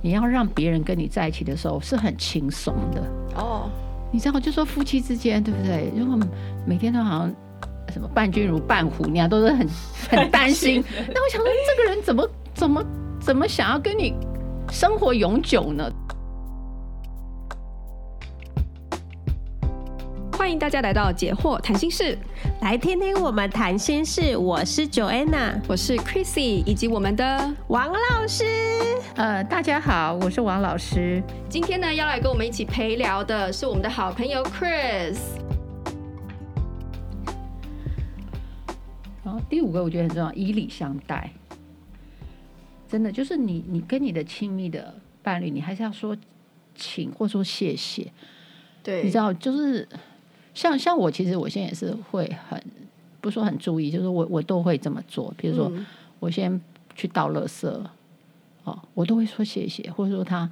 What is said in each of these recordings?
你要让别人跟你在一起的时候是很轻松的哦。你知道，就说夫妻之间，对不对？如果每天都好像什么伴君如伴虎，你啊都是很很担心。那我想说，这个人怎么怎么怎么想要跟你生活永久呢？欢迎大家来到解惑谈心室，来听听我们谈心事。我是 Joanna，我是 Chrissy，以及我们的王老师。呃，大家好，我是王老师。今天呢，要来跟我们一起陪聊的是我们的好朋友 Chris。然后第五个我觉得很重要，以礼相待。真的就是你，你跟你的亲密的伴侣，你还是要说请或说谢谢。对，你知道就是。像像我其实我现在也是会很不说很注意，就是我我都会这么做。比如说我先去倒垃圾，哦，我都会说谢谢，或者说他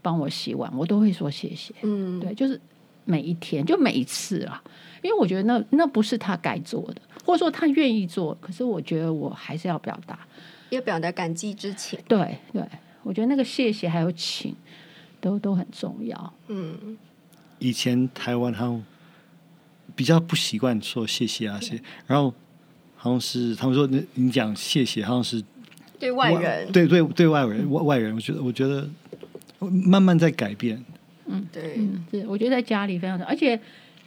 帮我洗碗，我都会说谢谢。嗯，对，就是每一天就每一次啊，因为我觉得那那不是他该做的，或者说他愿意做，可是我觉得我还是要表达，要表达感激之情。对对，我觉得那个谢谢还有请都都很重要。嗯，以前台湾还有。比较不习惯说谢谢啊，谢，然后好像是他们说，你你讲谢谢，好像是对外人，对对对外人外外人，我觉得我觉得慢慢在改变。嗯，对，嗯，是，我觉得在家里非常，而且。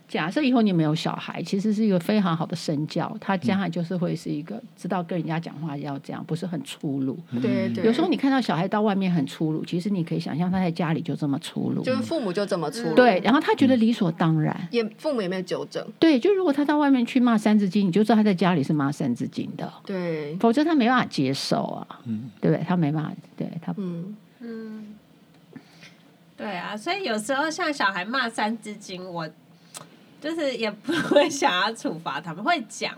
假设以后你没有小孩，其实是一个非常好的身教。他将来就是会是一个知道跟人家讲话要这样，不是很粗鲁。对对。有时候你看到小孩到外面很粗鲁，其实你可以想象他在家里就这么粗鲁。就是父母就这么粗鲁。对，然后他觉得理所当然。也父母也没有纠正。对，就如果他到外面去骂三字经，你就知道他在家里是骂三字经的。对。否则他没办法接受啊。嗯。对不对？他没办法。对他。嗯嗯。对啊，所以有时候像小孩骂三字经，我。就是也不会 想要处罚他们，会讲，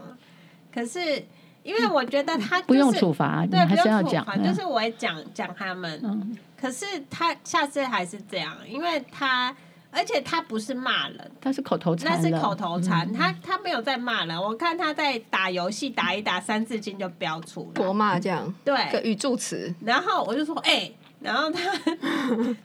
可是因为我觉得他、就是、不用处罚，对，还是要讲，就是我会讲讲他们，嗯、可是他下次还是这样，因为他而且他不是骂人，他是口头禅，那是口头禅，嗯、他他没有在骂人，我看他在打游戏，打一打三字经就标出来，国骂这样，对，语助词，然后我就说，哎、欸。然后他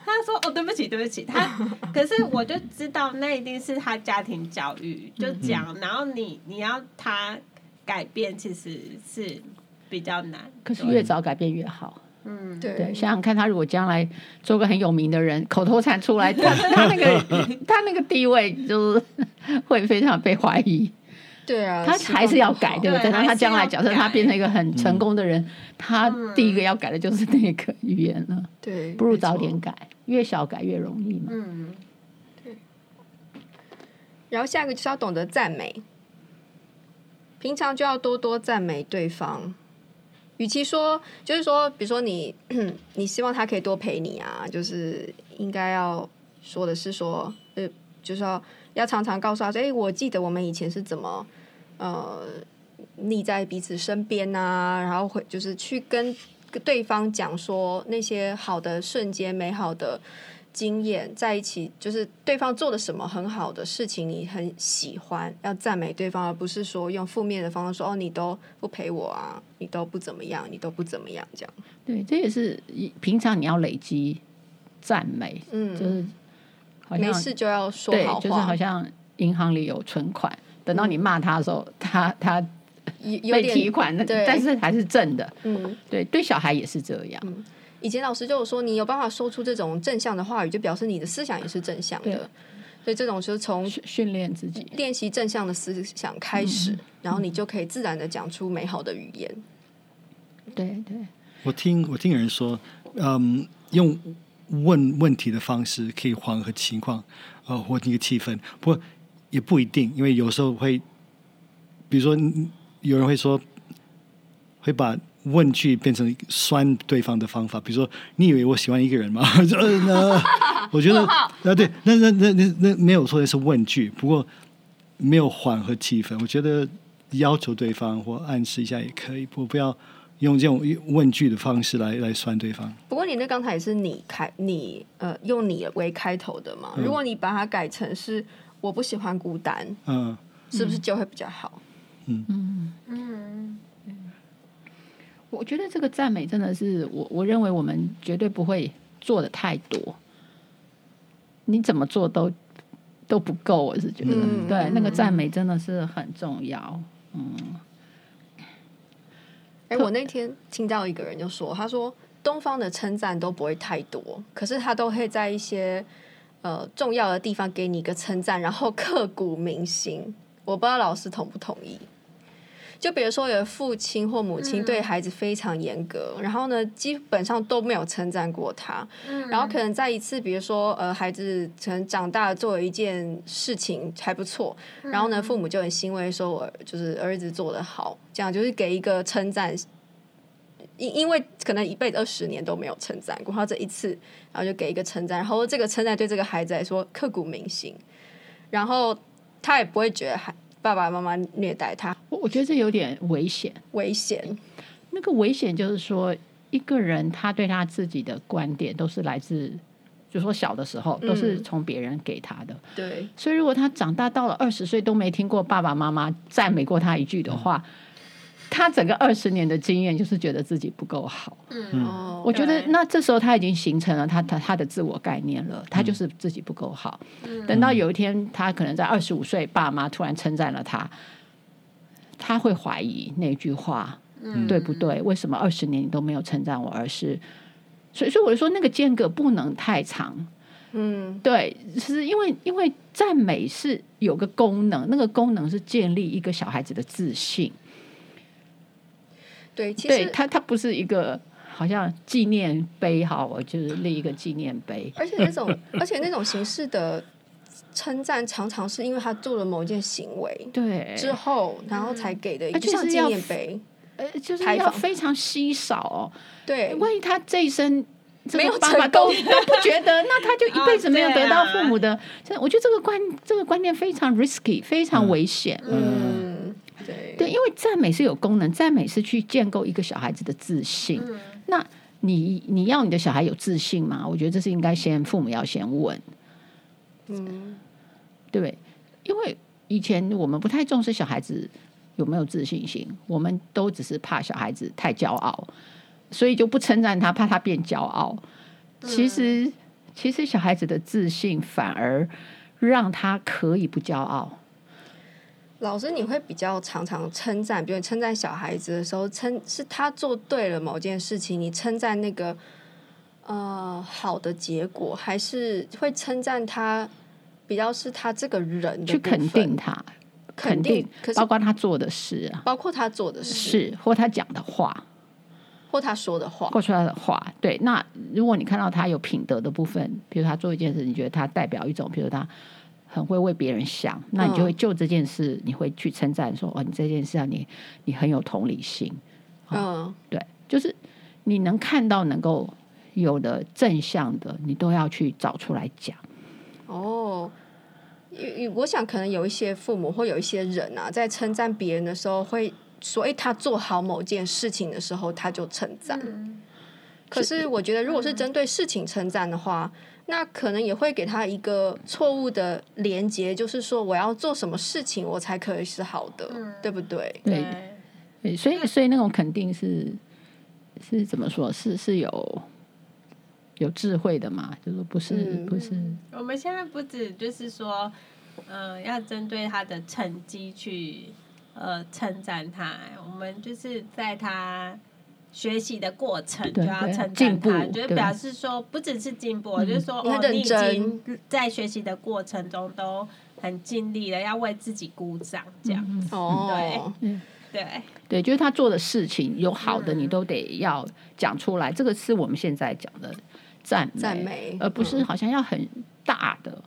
他说哦，对不起对不起，他可是我就知道那一定是他家庭教育就讲，然后你你要他改变其实是比较难，可是越早改变越好。嗯，对，对，想想看他如果将来做个很有名的人，口头禅出来，他他那个 他那个地位就是会非常被怀疑。对啊，他还是要改，对不对？那他将来假设他变成一个很成功的人，嗯、他第一个要改的就是那个语言了。对，不如早点改，越小改越容易嘛。嗯，对。然后下一个就是要懂得赞美，平常就要多多赞美对方。与其说，就是说，比如说你，你希望他可以多陪你啊，就是应该要说的是说，呃，就是要。要常常告诉他说：“哎，我记得我们以前是怎么，呃，腻在彼此身边啊，然后会就是去跟对方讲说那些好的瞬间、美好的经验，在一起就是对方做了什么很好的事情，你很喜欢，要赞美对方，而不是说用负面的方式说哦，你都不陪我啊，你都不怎么样，你都不怎么样这样。对，这也是平常你要累积赞美，嗯，就是。”没事就要说好话，对，就是好像银行里有存款，等到你骂他的时候，他他被提款，但是还是正的。嗯，对，对，小孩也是这样。嗯，以前老师就有说，你有办法说出这种正向的话语，就表示你的思想也是正向的。所以这种就是从训练自己练习正向的思想开始，然后你就可以自然的讲出美好的语言。对对，我听我听有人说，嗯，用。问问题的方式可以缓和情况，呃，或那个气氛。不过也不一定，因为有时候会，比如说有人会说，会把问句变成酸对方的方法。比如说，你以为我喜欢一个人吗？呃，我觉得 啊，对，那那那那那没有错，那是问句，不过没有缓和气氛。我觉得要求对方或暗示一下也可以，不不要。用这种问句的方式来来酸对方。不过你那刚才也是你开你呃用你为开头的嘛？嗯、如果你把它改成是我不喜欢孤单，嗯，是不是就会比较好？嗯嗯嗯。我觉得这个赞美真的是我我认为我们绝对不会做的太多，你怎么做都都不够。我是觉得，嗯、对，那个赞美真的是很重要。嗯，哎、我那天听到一个人就说，他说东方的称赞都不会太多，可是他都会在一些呃重要的地方给你一个称赞，然后刻骨铭心。我不知道老师同不同意。就比如说，有父亲或母亲对孩子非常严格，嗯、然后呢，基本上都没有称赞过他。嗯、然后可能在一次，比如说，呃，孩子可能长大做了一件事情还不错，嗯、然后呢，父母就很欣慰，说我就是儿子做得好，这样就是给一个称赞。因因为可能一辈子二十年都没有称赞过，然后这一次，然后就给一个称赞，然后这个称赞对这个孩子来说刻骨铭心，然后他也不会觉得还。爸爸妈妈虐待他，我我觉得这有点危险。危险，那个危险就是说，一个人他对他自己的观点都是来自，就说小的时候都是从别人给他的。对，所以如果他长大到了二十岁都没听过爸爸妈妈赞美过他一句的话。他整个二十年的经验就是觉得自己不够好。嗯，我觉得那这时候他已经形成了他他他的自我概念了，他就是自己不够好。嗯，等到有一天他可能在二十五岁，爸妈突然称赞了他，他会怀疑那句话，嗯，对不对？为什么二十年你都没有称赞我？而是，所以说我就说那个间隔不能太长。嗯，对，是因为因为赞美是有个功能，那个功能是建立一个小孩子的自信。对，其实对他，他不是一个好像纪念碑哈，我就是立一个纪念碑。而且那种，而且那种形式的称赞，常常是因为他做了某一件行为，对之后，然后才给的，而且是纪念碑，呃，就是要非常稀少哦。对，万一他这一生没有爸爸都都不觉得，那他就一 辈子没有得到父母的。我觉得这个观这个观念非常 risky，非常危险。嗯。对，对，因为赞美是有功能，赞美是去建构一个小孩子的自信。嗯、那你你要你的小孩有自信吗？我觉得这是应该先父母要先问。嗯，对，因为以前我们不太重视小孩子有没有自信心，我们都只是怕小孩子太骄傲，所以就不称赞他，怕他变骄傲。其实，嗯、其实小孩子的自信反而让他可以不骄傲。老师，你会比较常常称赞，比如你称赞小孩子的时候，称是他做对了某件事情，你称赞那个呃好的结果，还是会称赞他比较是他这个人去肯定他，肯定，包括他做的事啊，包括他做的事，是或他讲的话，或他说的话，或说他的话。对，那如果你看到他有品德的部分，比如他做一件事，你觉得他代表一种，比如他。很会为别人想，那你就会就这件事，你会去称赞说：“哦，你这件事啊，你你很有同理心。”嗯，对，就是你能看到能够有的正向的，你都要去找出来讲。哦，我想可能有一些父母或有一些人啊，在称赞别人的时候，会所以他做好某件事情的时候，他就称赞。嗯，可是我觉得，如果是针对事情称赞的话，那可能也会给他一个错误的连接，就是说我要做什么事情我才可以是好的，嗯、对不对？对，对，所以所以那种肯定是是怎么说？是是有有智慧的嘛？就是不是、嗯、不是？我们现在不止就是说，嗯、呃，要针对他的成绩去呃称赞他，我们就是在他。学习的过程就要称赞他，就是表示说不只是进步，就是说哦，你已经在学习的过程中都很尽力了，要为自己鼓掌这样。子。哦，对，对，对，就是他做的事情有好的，你都得要讲出来。这个是我们现在讲的赞美，赞美，而不是好像要很大的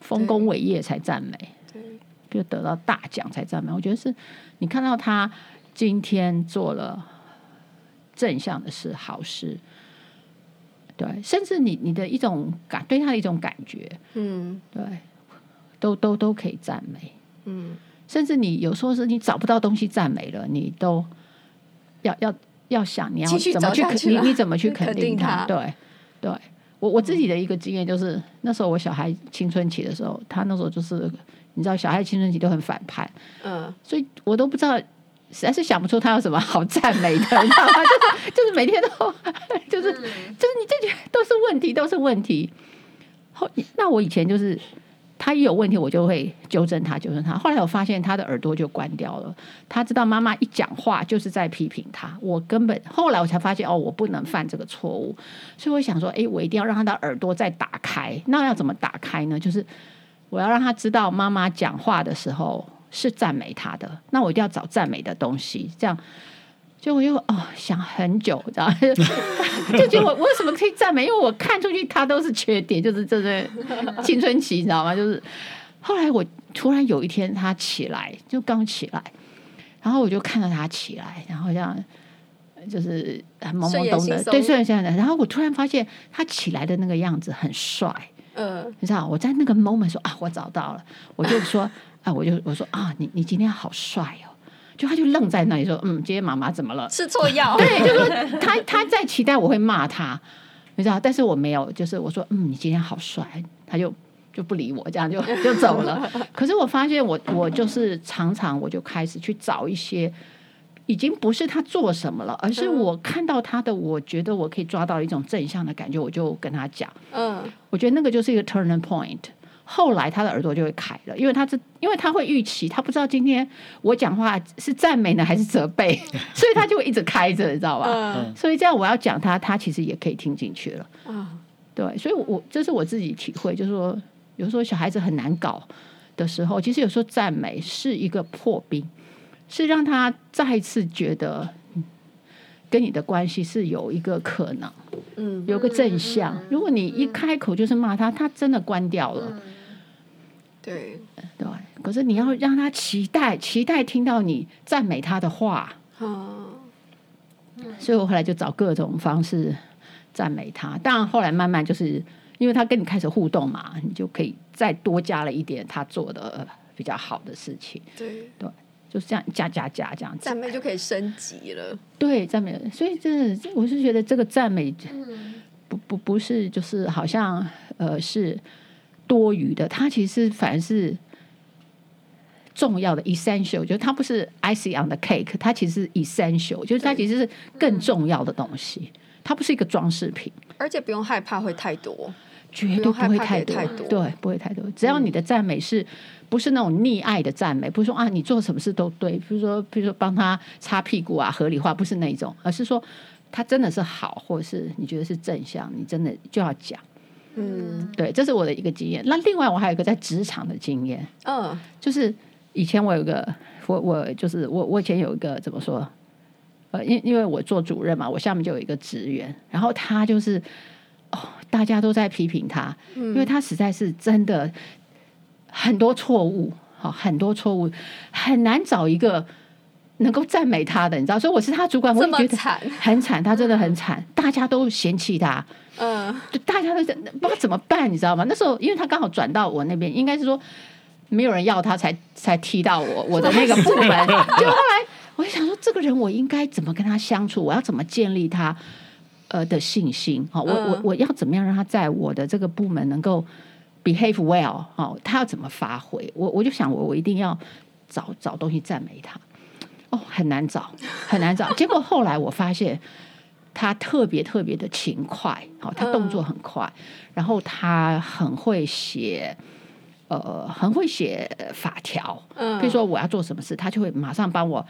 丰功伟业才赞美，对，比如得到大奖才赞美。我觉得是你看到他今天做了。正向的是好事，对，甚至你你的一种感对他的一种感觉，嗯，对，都都都可以赞美，嗯，甚至你有时候是你找不到东西赞美了，你都要要要想你要怎么去肯你你怎么去肯定他？对，对。我我自己的一个经验就是，嗯、那时候我小孩青春期的时候，他那时候就是你知道，小孩青春期都很反叛，嗯，所以我都不知道。实在是想不出他有什么好赞美的，你知道吗？就是就是每天都就是就是你这些都是问题，都是问题。后那我以前就是他一有问题，我就会纠正他，纠正他。后来我发现他的耳朵就关掉了，他知道妈妈一讲话就是在批评他。我根本后来我才发现哦，我不能犯这个错误，所以我想说，哎，我一定要让他的耳朵再打开。那要怎么打开呢？就是我要让他知道妈妈讲话的时候。是赞美他的，那我一定要找赞美的东西，这样，就我又哦想很久，知道 就觉得我我为什么可以赞美？因为我看出去他都是缺点，就是这对青春期，你知道吗？就是。后来我突然有一天他起来，就刚起来，然后我就看到他起来，然后这样就是很懵懵懂的，对，虽然现在，然后我突然发现他起来的那个样子很帅，嗯、呃，你知道我在那个 moment 说啊，我找到了，我就说。啊！我就我说啊，你你今天好帅哦！就他就愣在那里说，嗯，今天妈妈怎么了？吃错药？对，就说他他在期待我会骂他，你知道？但是我没有，就是我说，嗯，你今天好帅，他就就不理我，这样就就走了。可是我发现我，我我就是常常我就开始去找一些，已经不是他做什么了，而是我看到他的，我觉得我可以抓到一种正向的感觉，我就跟他讲，嗯，我觉得那个就是一个 turning point。后来他的耳朵就会开了，因为他是因为他会预期，他不知道今天我讲话是赞美呢还是责备，所以他就会一直开着，你知道吧？嗯、所以这样我要讲他，他其实也可以听进去了。嗯、对，所以我，我这是我自己体会，就是说，有时候小孩子很难搞的时候，其实有时候赞美是一个破冰，是让他再一次觉得跟你的关系是有一个可能，嗯，有个正向。如果你一开口就是骂他，他真的关掉了。对对，可是你要让他期待，期待听到你赞美他的话。嗯，所以我后来就找各种方式赞美他。当然后来慢慢就是因为他跟你开始互动嘛，你就可以再多加了一点他做的比较好的事情。对对，就是这样加加加这样子，赞美就可以升级了。对，赞美。所以这我是觉得这个赞美，不不不是就是好像呃是。多余的，它其实反而是重要的 essential，就是它不是 icing on the cake，它其实是 essential，就是它其实是更重要的东西，它不是一个装饰品，而且不用害怕会太多，绝对不会太多，太多。对，不会太多。只要你的赞美是不是那种溺爱的赞美，不是说啊你做什么事都对，比如说比如说帮他擦屁股啊，合理化，不是那种，而是说他真的是好，或者是你觉得是正向，你真的就要讲。嗯，对，这是我的一个经验。那另外我还有一个在职场的经验，嗯，就是以前我有一个，我我就是我我以前有一个怎么说？呃，因因为我做主任嘛，我下面就有一个职员，然后他就是哦，大家都在批评他，嗯，因为他实在是真的很多错误，好，很多错误，很难找一个能够赞美他的，你知道？所以我是他主管，我也觉得很惨，他真的很惨，大家都嫌弃他。嗯，就大家都不知道怎么办，你知道吗？那时候因为他刚好转到我那边，应该是说没有人要他才，才才踢到我我的那个部门。就后来我就想说，这个人我应该怎么跟他相处？我要怎么建立他呃的信心？好，我我我要怎么样让他在我的这个部门能够 behave well？好，他要怎么发挥？我我就想我我一定要找找东西赞美他。哦，很难找，很难找。结果后来我发现。他特别特别的勤快，好，他动作很快，嗯、然后他很会写，呃，很会写法条。嗯，比如说我要做什么事，他就会马上帮我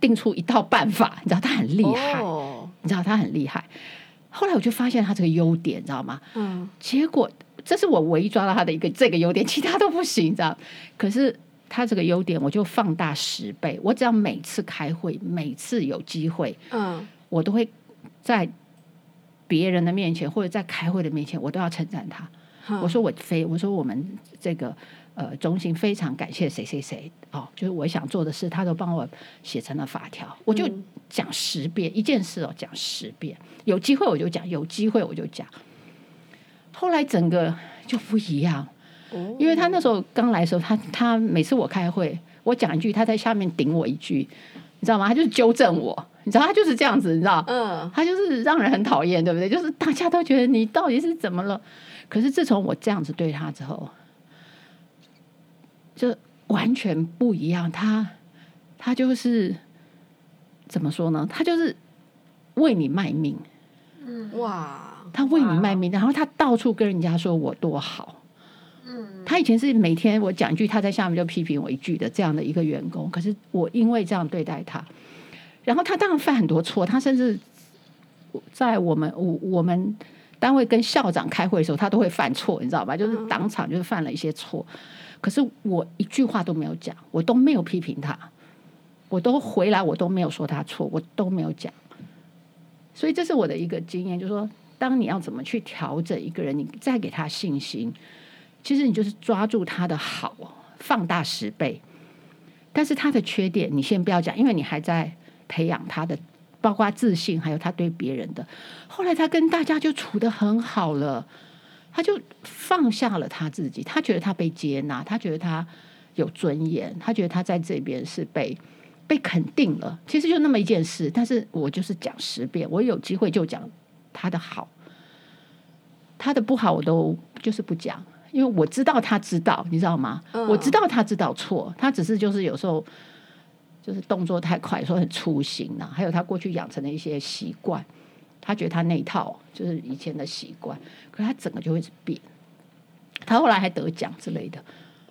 定出一套办法。你知道他很厉害，哦、你知道他很厉害。后来我就发现他这个优点，你知道吗？嗯，结果这是我唯一抓到他的一个这个优点，其他都不行，你知道？可是他这个优点，我就放大十倍。我只要每次开会，每次有机会，嗯，我都会。在别人的面前，或者在开会的面前，我都要称赞他。嗯、我说我非，我说我们这个呃中心非常感谢谁谁谁哦，就是我想做的事，他都帮我写成了法条。我就讲十遍、嗯、一件事哦，讲十遍。有机会我就讲，有机会我就讲。后来整个就不一样，哦、因为他那时候刚来的时候，他他每次我开会，我讲一句，他在下面顶我一句，你知道吗？他就是纠正我。你知道他就是这样子，你知道，嗯，他就是让人很讨厌，对不对？就是大家都觉得你到底是怎么了？可是自从我这样子对他之后，就完全不一样。他他就是怎么说呢？他就是为你卖命，嗯哇，他为你卖命，然后他到处跟人家说我多好。他以前是每天我讲一句，他在下面就批评我一句的这样的一个员工。可是我因为这样对待他，然后他当然犯很多错，他甚至在我们我我们单位跟校长开会的时候，他都会犯错，你知道吧？就是当场就是犯了一些错。可是我一句话都没有讲，我都没有批评他，我都回来我都没有说他错，我都没有讲。所以这是我的一个经验，就是说，当你要怎么去调整一个人，你再给他信心。其实你就是抓住他的好，放大十倍，但是他的缺点你先不要讲，因为你还在培养他的，包括自信，还有他对别人的。后来他跟大家就处得很好了，他就放下了他自己，他觉得他被接纳，他觉得他有尊严，他觉得他在这边是被被肯定了。其实就那么一件事，但是我就是讲十遍，我有机会就讲他的好，他的不好我都就是不讲。因为我知道他知道，你知道吗？嗯、我知道他知道错，他只是就是有时候就是动作太快，说很粗心呐、啊。还有他过去养成的一些习惯，他觉得他那一套就是以前的习惯，可是他整个就会变。他后来还得奖之类的，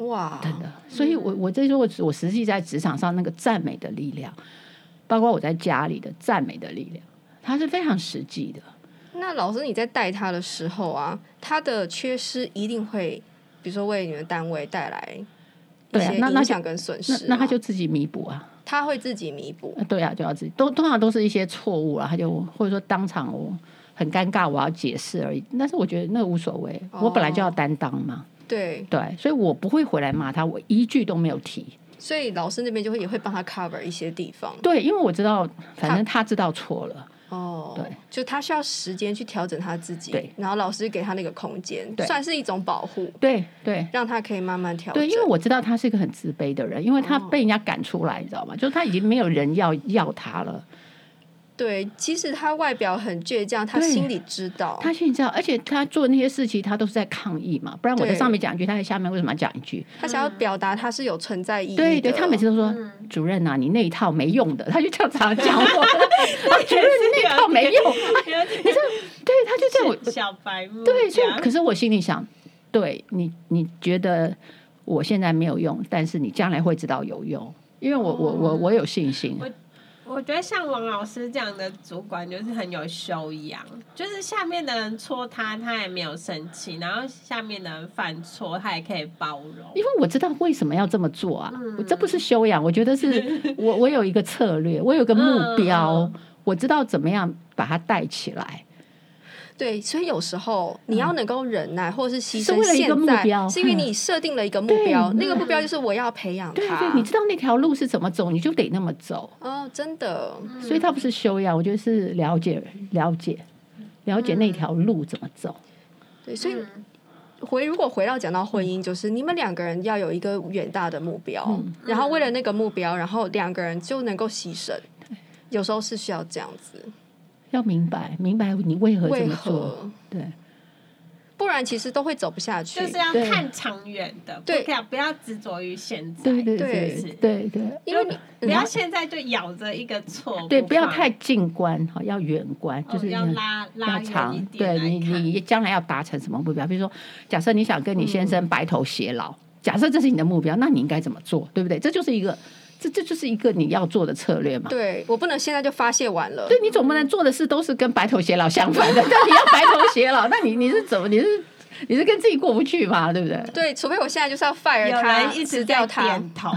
哇，真的。所以我我这时候我我实际在职场上那个赞美的力量，包括我在家里的赞美的力量，它是非常实际的。那老师，你在带他的时候啊，他的缺失一定会，比如说为你们单位带来一些影响跟损失，那那，那他就自己弥补啊，他会自己弥补，对啊，就要自己，都通常都是一些错误啊，他就或者说当场我很尴尬，我要解释而已。但是我觉得那个无所谓，哦、我本来就要担当嘛，对对，所以我不会回来骂他，我一句都没有提。所以老师那边就会也会帮他 cover 一些地方，对，因为我知道，反正他知道错了。哦，对，就他需要时间去调整他自己，对，然后老师给他那个空间，对，算是一种保护，对对，让他可以慢慢调整。对，因为我知道他是一个很自卑的人，因为他被人家赶出来，哦、你知道吗？就是他已经没有人要要他了。对，其实他外表很倔强，他心里知道，他心里知道，而且他做那些事情，他都是在抗议嘛。不然我在上面讲一句，他在下面为什么要讲一句？他想要表达他是有存在意义的。对对，他每次都说：“嗯、主任呐、啊，你那一套没用的。”他就这样讲我。他觉得 你那套没用。你说，对，他就这样。小白目。对，所以可是我心里想，对你，你觉得我现在没有用，但是你将来会知道有用，因为我我我我有信心。我觉得像王老师这样的主管就是很有修养，就是下面的人戳他，他也没有生气，然后下面的人犯错，他也可以包容。因为我知道为什么要这么做啊，嗯、这不是修养，我觉得是 我我有一个策略，我有个目标，嗯、我知道怎么样把他带起来。对，所以有时候你要能够忍耐，或者是牺牲，是为了一个目标，是因为你设定了一个目标，那个目标就是我要培养他。对对，你知道那条路是怎么走，你就得那么走。哦，真的，所以他不是修养，我觉得是了解、了解、了解那条路怎么走。对，所以回如果回到讲到婚姻，就是你们两个人要有一个远大的目标，然后为了那个目标，然后两个人就能够牺牲。有时候是需要这样子。要明白，明白你为何这么做，对，不然其实都会走不下去。就是要看长远的，对，不要执着于现在，对对对对对，因为你不要现在就咬着一个错，对，不要太近观哈，要远观，就是要拉拉长，对你你将来要达成什么目标？比如说，假设你想跟你先生白头偕老，假设这是你的目标，那你应该怎么做？对不对？这就是一个。这这就是一个你要做的策略嘛？对，我不能现在就发泄完了。对，你总不能做的事都是跟白头偕老相反的。那你要白头偕老，那你你是怎么？你是你是跟自己过不去嘛？对不对？对，除非我现在就是要 fire 他，一直掉他点头，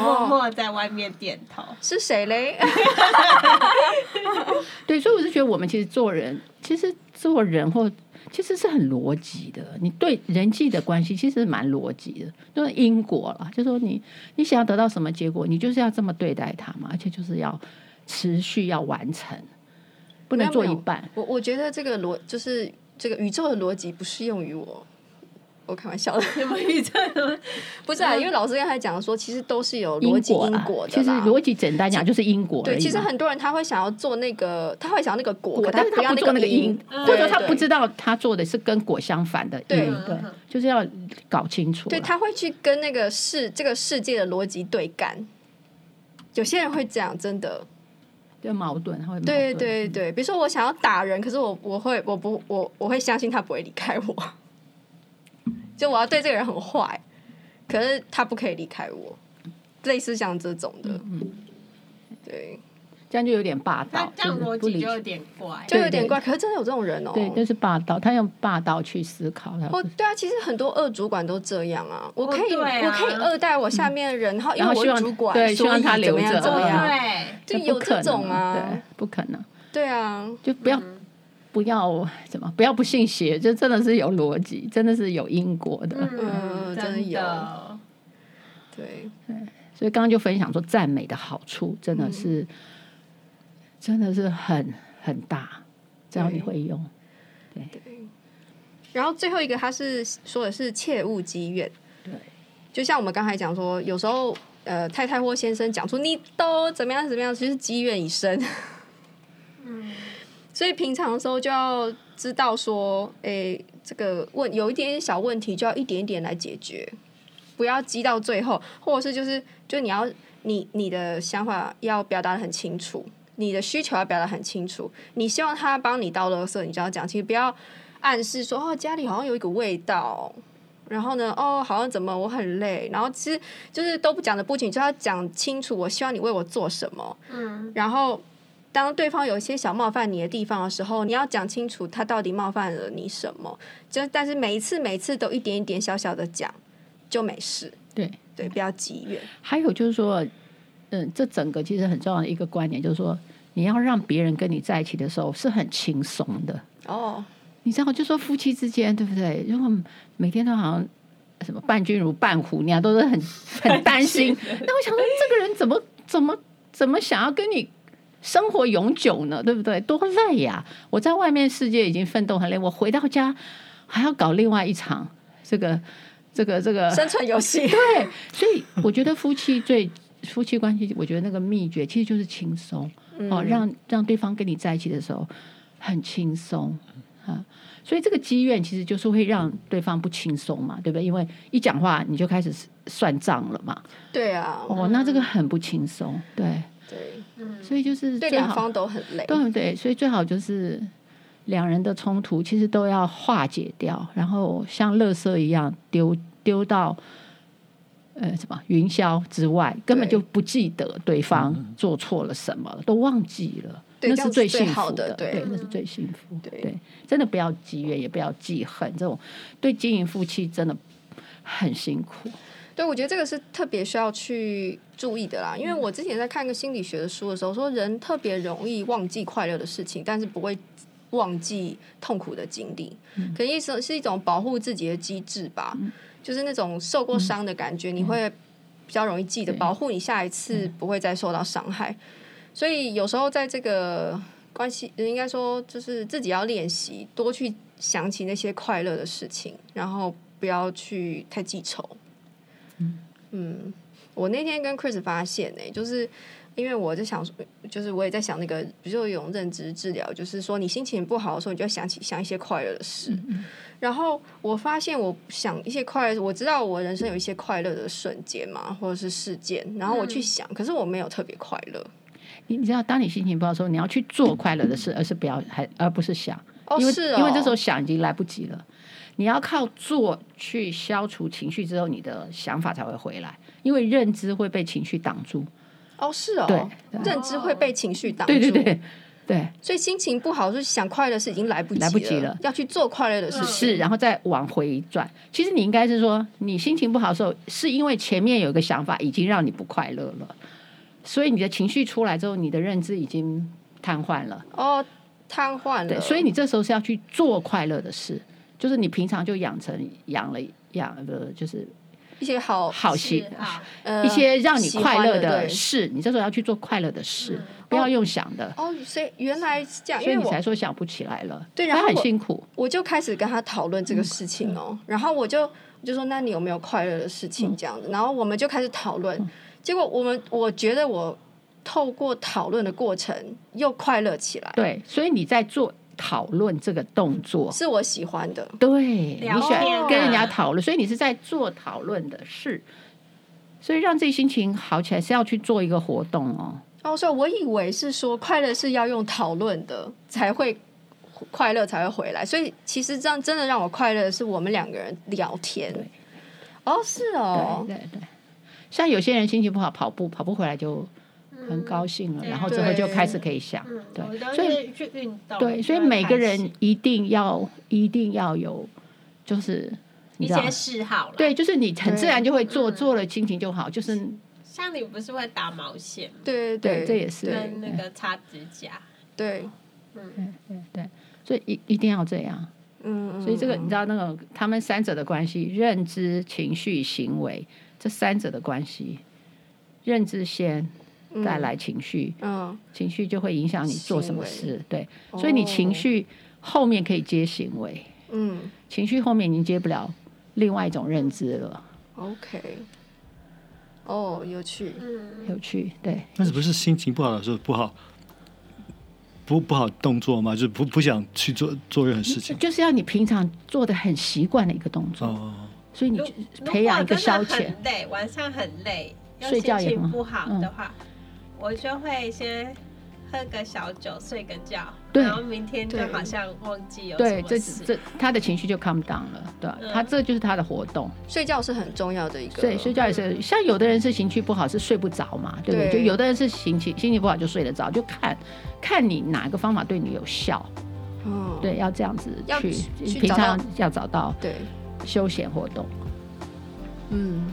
默默在外面点头，是谁嘞？对，所以我是觉得我们其实做人，其实做人或。其实是很逻辑的，你对人际的关系其实蛮逻辑的，就是因果了。就是说你你想要得到什么结果，你就是要这么对待他嘛，而且就是要持续要完成，不能做一半。我我觉得这个逻就是这个宇宙的逻辑不适用于我。我开玩笑的，不是啊，因为老师刚才讲说，其实都是有逻辑因果的。其实逻辑简单讲就是因果。对，其实很多人他会想要做那个，他会想要那个果，但是他不做那个因，或者说他不知道他做的是跟果相反的因。对，就是要搞清楚。对，他会去跟那个世这个世界的逻辑对干。有些人会这样，真的。就矛盾，他会对对对，比如说我想要打人，可是我我会我不我我会相信他不会离开我，就我要对这个人很坏，可是他不可以离开我，类似像这种的，嗯，对。这样就有点霸道，这样逻辑就有点怪，就有点怪。可是真的有这种人哦，对，就是霸道，他用霸道去思考。哦，对啊，其实很多二主管都这样啊。我可以，我可以二代我下面的人，然后因为我是主管，对，希望他留着？对，就有这种啊，对，不可能。对啊，就不要不要怎么，不要不信邪，就真的是有逻辑，真的是有因果的。嗯，真的有。对对，所以刚刚就分享说，赞美的好处真的是。真的是很很大，只要你会用，对。对，然后最后一个，他是说的是切勿积怨。对，就像我们刚才讲说，有时候呃，太太或先生讲出你都怎么样怎么样，其实积怨已深。嗯。所以平常的时候就要知道说，哎，这个问有一点点小问题，就要一点一点来解决，不要积到最后，或者是就是就你要你你的想法要表达的很清楚。你的需求要表达很清楚，你希望他帮你倒垃圾，你就要讲清楚，不要暗示说哦，家里好像有一个味道，然后呢，哦，好像怎么我很累，然后其实就是都不讲的不清，就要讲清楚。我希望你为我做什么，嗯，然后当对方有一些小冒犯你的地方的时候，你要讲清楚他到底冒犯了你什么。就但是每一次每一次都一点一点小小的讲，就没事。对对，不要急怨。还有就是说。嗯，这整个其实很重要的一个观点就是说，你要让别人跟你在一起的时候是很轻松的哦。你知道，就说夫妻之间，对不对？如果每天都好像什么伴君如伴虎那样，都是很很担心。那我想说，这个人怎么怎么怎么想要跟你生活永久呢？对不对？多累呀！我在外面世界已经奋斗很累，我回到家还要搞另外一场这个这个这个生存游戏。对，所以我觉得夫妻最。夫妻关系，我觉得那个秘诀其实就是轻松、嗯、哦，让让对方跟你在一起的时候很轻松啊。所以这个积怨其实就是会让对方不轻松嘛，对不对？因为一讲话你就开始算账了嘛。对啊。哦，那这个很不轻松。对对，所以就是对两方都很累。对对，所以最好就是两人的冲突其实都要化解掉，然后像垃圾一样丢丢到。呃，什么云霄之外，根本就不记得对方做错了什么，都忘记了，那是最幸福的，对，那是最幸福。对，真的不要积怨，也不要记恨，这种对经营夫妻真的很辛苦。对，我觉得这个是特别需要去注意的啦，因为我之前在看一个心理学的书的时候，说人特别容易忘记快乐的事情，但是不会忘记痛苦的经历，可能意思是一种保护自己的机制吧。就是那种受过伤的感觉，嗯、你会比较容易记得，保护你下一次不会再受到伤害。所以有时候在这个关系，应该说就是自己要练习，多去想起那些快乐的事情，然后不要去太记仇。嗯，嗯，我那天跟 Chris 发现呢、欸，就是因为我在想，就是我也在想那个，比如说有认知治疗，就是说你心情不好的时候，你就要想起想一些快乐的事。嗯然后我发现，我想一些快乐，我知道我人生有一些快乐的瞬间嘛，或者是事件，然后我去想，嗯、可是我没有特别快乐。你你知道，当你心情不好的时候，你要去做快乐的事，而是不要还而不是想，哦、因为是哦、因为这时候想已经来不及了。你要靠做去消除情绪之后，你的想法才会回来，因为认知会被情绪挡住。哦，是哦，对，认知会被情绪挡住。对对对。对，所以心情不好，就是想快乐是已经来不及了，来不及了，要去做快乐的事情，是，然后再往回转。其实你应该是说，你心情不好的时候，是因为前面有一个想法已经让你不快乐了，所以你的情绪出来之后，你的认知已经瘫痪了。哦，瘫痪了。对，所以你这时候是要去做快乐的事，就是你平常就养成养了养的，就是。一些好好习，一些让你快乐的事，你这时候要去做快乐的事，不要用想的。哦，所以原来是这样，所以你才说想不起来了。对，然后很辛苦，我就开始跟他讨论这个事情哦。然后我就就说，那你有没有快乐的事情这样子？然后我们就开始讨论。结果我们我觉得我透过讨论的过程又快乐起来。对，所以你在做。讨论这个动作。是我喜欢的，对，你喜欢跟人家讨论，所以你是在做讨论的事，所以让自己心情好起来是要去做一个活动哦。哦，所以我以为是说快乐是要用讨论的才会快乐才会回来，所以其实这样真的让我快乐的是我们两个人聊天。哦，是哦，对对对。像有些人心情不好，跑步跑步回来就很高兴了，嗯、然后之后就开始可以想，对，所以去运动，对，所以每个人一定要一定要有，就是一些嗜好，对，就是你很自然就会做，做了心情就好，就是像你不是会打毛线，对对，这也是跟那个擦指甲，对，嗯。对对，所以一一定要这样，嗯，所以这个你知道那个他们三者的关系，认知、情绪、行为。这三者的关系，认知先带来情绪，嗯，嗯，情绪就会影响你做什么事，对，所以你情绪后面可以接行为，嗯，情绪后面已经接不了另外一种认知了。OK，哦，有趣，嗯，有趣，对。但是不是心情不好的时候不好，不不好动作吗？就是不不想去做做任何事情，就是要你平常做的很习惯的一个动作。哦所以你培养一个消遣，累，晚上很累，睡觉也不好的话，嗯、我就会先喝个小酒，睡个觉，对然后明天就好像忘记有对，这这他的情绪就 calm down 了，对，嗯、他这就是他的活动。睡觉是很重要的一个，对，睡觉也是。像有的人是情绪不好，是睡不着嘛，对不对？对就有的人是心情心情不好就睡得着，就看看你哪个方法对你有效。哦，对，要这样子去，去平常要找到对。休闲活动，嗯，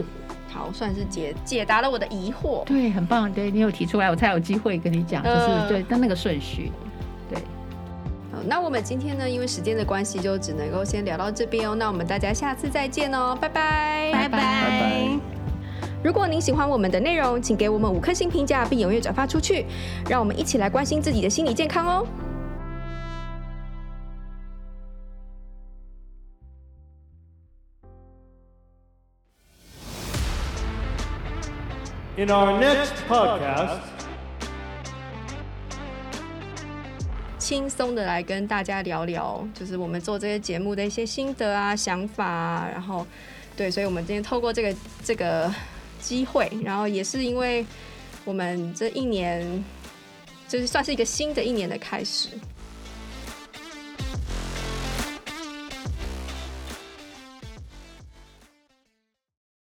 好，算是解解答了我的疑惑。对，很棒，对你有提出来，我才有机会跟你讲，就是、呃、对，但那个顺序，对。好，那我们今天呢，因为时间的关系，就只能够先聊到这边哦。那我们大家下次再见哦，拜拜，拜拜，拜拜。如果您喜欢我们的内容，请给我们五颗星评价，并踊跃转发出去，让我们一起来关心自己的心理健康哦。In our next podcast，轻松的来跟大家聊聊，就是我们做这些节目的一些心得啊、想法啊，然后对，所以我们今天透过这个这个机会，然后也是因为我们这一年就是算是一个新的一年的开始，